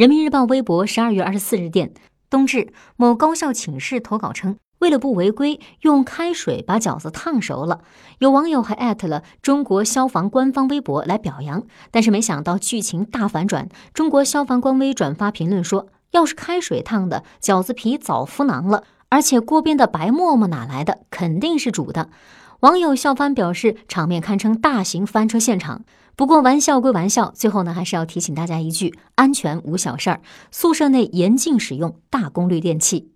人民日报微博十二月二十四日电，冬至，某高校寝室投稿称，为了不违规，用开水把饺子烫熟了。有网友还艾特了中国消防官方微博来表扬，但是没想到剧情大反转，中国消防官微转发评论说，要是开水烫的，饺子皮早敷囊了，而且锅边的白沫沫哪来的？肯定是煮的。网友笑翻表示，场面堪称大型翻车现场。不过玩笑归玩笑，最后呢还是要提醒大家一句：安全无小事儿，宿舍内严禁使用大功率电器。